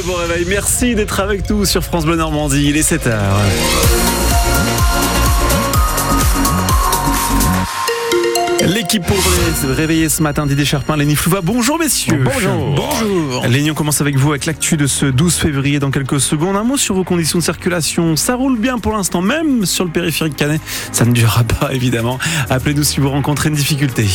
très bon réveil. Merci d'être avec nous sur France Bleu Normandie. Il est 7h. L'équipe pour se réveiller ce matin, Didier Charpin, Lénie Flouva. Bonjour messieurs. Bonjour. Bonjour. Lénie, on commence avec vous avec l'actu de ce 12 février dans quelques secondes. Un mot sur vos conditions de circulation. Ça roule bien pour l'instant, même sur le périphérique canet. Ça ne durera pas évidemment. Appelez-nous si vous rencontrez une difficulté.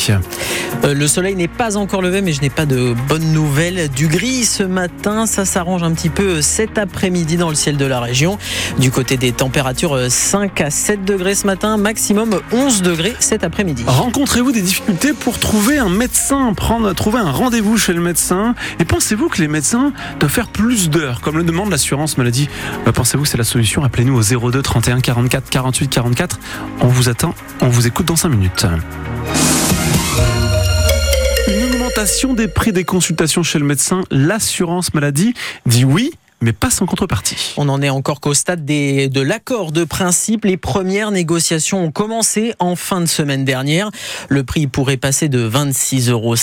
Euh, le soleil n'est pas encore levé, mais je n'ai pas de bonnes nouvelles. Du gris ce matin, ça s'arrange un petit peu cet après-midi dans le ciel de la région. Du côté des températures, 5 à 7 degrés ce matin, maximum 11 degrés cet après-midi. Rencontrez-vous des difficultés pour trouver un médecin, prendre, trouver un rendez-vous chez le médecin Et pensez-vous que les médecins doivent faire plus d'heures, comme le demande l'assurance maladie Euh, Pensez-vous que c'est la solution? Appelez-nous au 02 31 44 48 44. On vous attend, on vous écoute dans 5 minutes. Une augmentation des prix des consultations chez le médecin, l'assurance maladie dit oui, mais pas sans contrepartie. On en est encore qu'au stade de l'accord de principe. Les premières négociations ont commencé en fin de semaine dernière. Le prix pourrait passer de 26,50 euros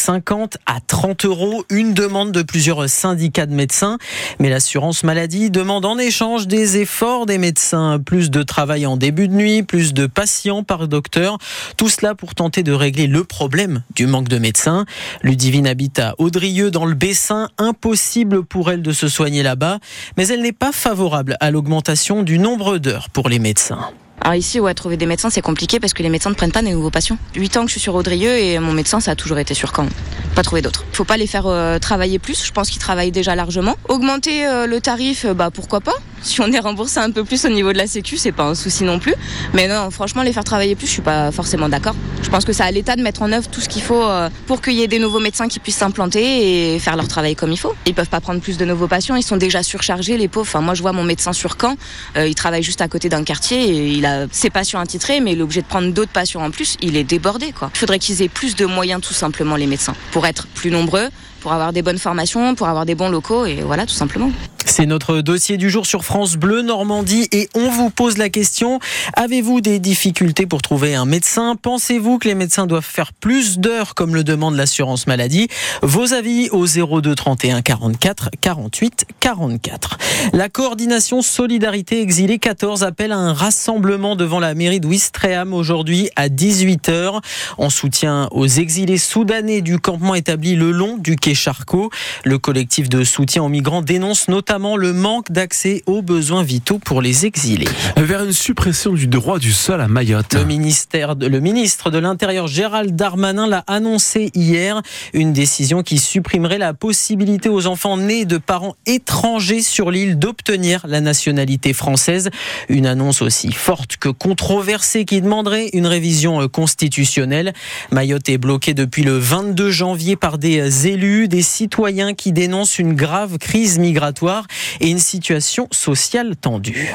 à 30 euros. Une demande de plusieurs syndicats de médecins. Mais l'assurance maladie demande en échange des efforts des médecins. Plus de travail en début de nuit, plus de patients par docteur. Tout cela pour tenter de régler le problème du manque de médecins. Ludivine habite à Audrieux dans le Bessin. Impossible pour elle de se soigner là-bas mais elle n'est pas favorable à l'augmentation du nombre d'heures pour les médecins. Alors ici, ouais, trouver des médecins, c'est compliqué parce que les médecins ne prennent pas des nouveaux patients. 8 ans que je suis sur Audrieux et mon médecin, ça a toujours été sur Caen. Pas trouver d'autres. Faut pas les faire euh, travailler plus. Je pense qu'ils travaillent déjà largement. Augmenter euh, le tarif, euh, bah pourquoi pas. Si on est remboursé un peu plus au niveau de la Sécu, c'est pas un souci non plus. Mais non, franchement, les faire travailler plus, je suis pas forcément d'accord. Je pense que c'est à l'État de mettre en œuvre tout ce qu'il faut euh, pour qu'il y ait des nouveaux médecins qui puissent s'implanter et faire leur travail comme il faut. Ils peuvent pas prendre plus de nouveaux patients. Ils sont déjà surchargés, les pauvres. Enfin, moi, je vois mon médecin sur Caen. euh, il travaille juste à côté d'un quartier et il a ses patients attitrés, mais il est obligé de prendre d'autres patients en plus. Il est débordé, quoi. Il faudrait qu'ils aient plus de moyens, tout simplement, les médecins, pour être plus nombreux, pour avoir des bonnes formations, pour avoir des bons locaux, et voilà, tout simplement. C'est notre dossier du jour sur France Bleu Normandie et on vous pose la question avez-vous des difficultés pour trouver un médecin? Pensez-vous que les médecins doivent faire plus d'heures comme le demande l'assurance maladie? Vos avis au 02 31 44 48 44. La coordination Solidarité Exilés 14 appelle à un rassemblement devant la mairie de Ouistreham aujourd'hui à 18h en soutien aux exilés soudanais du campement établi le long du quai Charcot. Le collectif de soutien aux migrants dénonce notamment le manque d'accès aux besoins vitaux pour les exilés. Vers une suppression du droit du sol à Mayotte. Le, ministère de, le ministre de l'Intérieur Gérald Darmanin l'a annoncé hier, une décision qui supprimerait la possibilité aux enfants nés de parents étrangers sur l'île d'obtenir la nationalité française. Une annonce aussi forte que controversée qui demanderait une révision constitutionnelle. Mayotte est bloquée depuis le 22 janvier par des élus, des citoyens qui dénoncent une grave crise migratoire et une situation sociale tendue.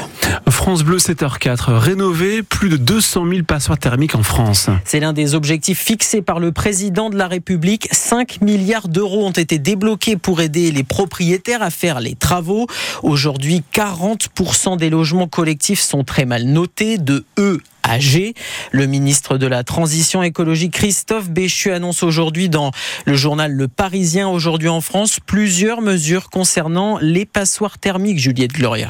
France Bleu 7h4, rénover plus de 200 000 passoires thermiques en France. C'est l'un des objectifs fixés par le président de la République. 5 milliards d'euros ont été débloqués pour aider les propriétaires à faire les travaux. Aujourd'hui, 40% des logements collectifs sont très mal notés, de E Le ministre de la Transition écologique Christophe Béchu annonce aujourd'hui dans le journal Le Parisien aujourd'hui en France plusieurs mesures concernant les passoires thermiques, Juliette Gloria.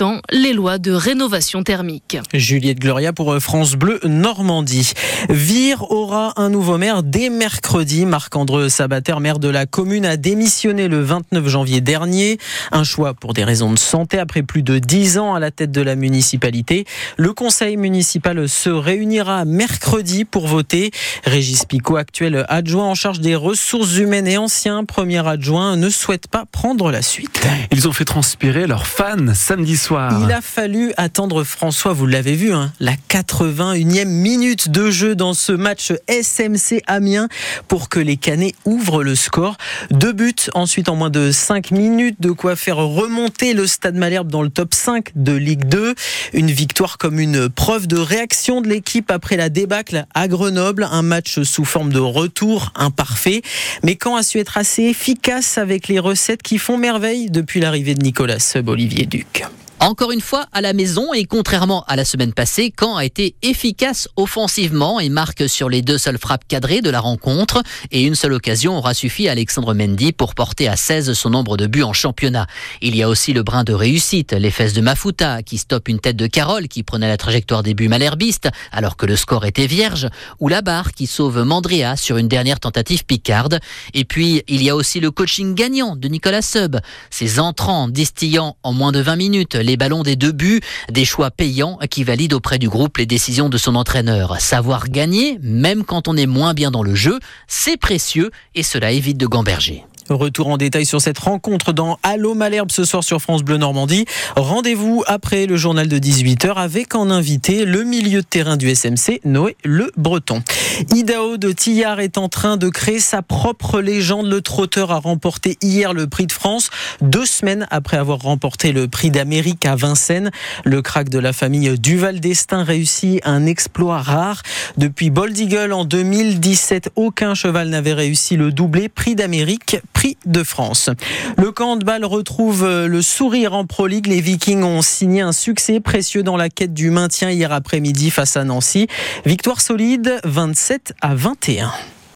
respectant les lois de rénovation thermique. Juliette Gloria pour France Bleu Normandie. Vire aura un nouveau maire dès mercredi. Marc-André Sabater, maire de la commune, a démissionné le 29 janvier dernier. Un choix pour des raisons de santé après plus de 10 ans à la tête de la municipalité. Le conseil municipal se réunira mercredi pour voter. Régis Picot, actuel adjoint en charge des ressources humaines et ancien premier adjoint, ne souhaite pas prendre la suite. Ils ont fait transpirer leurs fans samedi soir. Il a fallu attendre François, vous l'avez vu, hein, la 81e minute de jeu dans ce match SMC Amiens pour que les Canets ouvrent le score. Deux buts ensuite en moins de 5 minutes, de quoi faire remonter le Stade Malherbe dans le top 5 de Ligue 2. Une victoire comme une preuve de réaction de l'équipe après la débâcle à Grenoble, un match sous forme de retour imparfait, mais quand a su être assez efficace avec les recettes qui font merveille depuis l'arrivée de Nicolas Sub, Olivier Duc. Encore une fois, à la maison et contrairement à la semaine passée, Caen a été efficace offensivement et marque sur les deux seules frappes cadrées de la rencontre. Et une seule occasion aura suffi à Alexandre Mendy pour porter à 16 son nombre de buts en championnat. Il y a aussi le brin de réussite, les fesses de Mafuta qui stoppe une tête de Carole qui prenait la trajectoire des buts malherbistes alors que le score était vierge, ou la barre qui sauve Mandria sur une dernière tentative picarde. Et puis, il y a aussi le coaching gagnant de Nicolas Sub, ses entrants distillant en moins de 20 minutes les ballons des deux buts, des choix payants qui valident auprès du groupe les décisions de son entraîneur. Savoir gagner, même quand on est moins bien dans le jeu, c'est précieux et cela évite de gamberger. Retour en détail sur cette rencontre dans Allo Malherbe ce soir sur France Bleu Normandie. Rendez-vous après le journal de 18h avec en invité le milieu de terrain du SMC, Noé Le Breton. Idao de Tillard est en train de créer sa propre légende. Le trotteur a remporté hier le prix de France, deux semaines après avoir remporté le prix d'Amérique à Vincennes. Le crack de la famille Duval d'Estaing réussit un exploit rare. Depuis Bold Eagle en 2017, aucun cheval n'avait réussi le doublé prix d'Amérique Le camp de balle retrouve le sourire en Pro League. Les Vikings ont signé un succès précieux dans la quête du maintien hier après-midi face à Nancy. Victoire solide 27 à 21.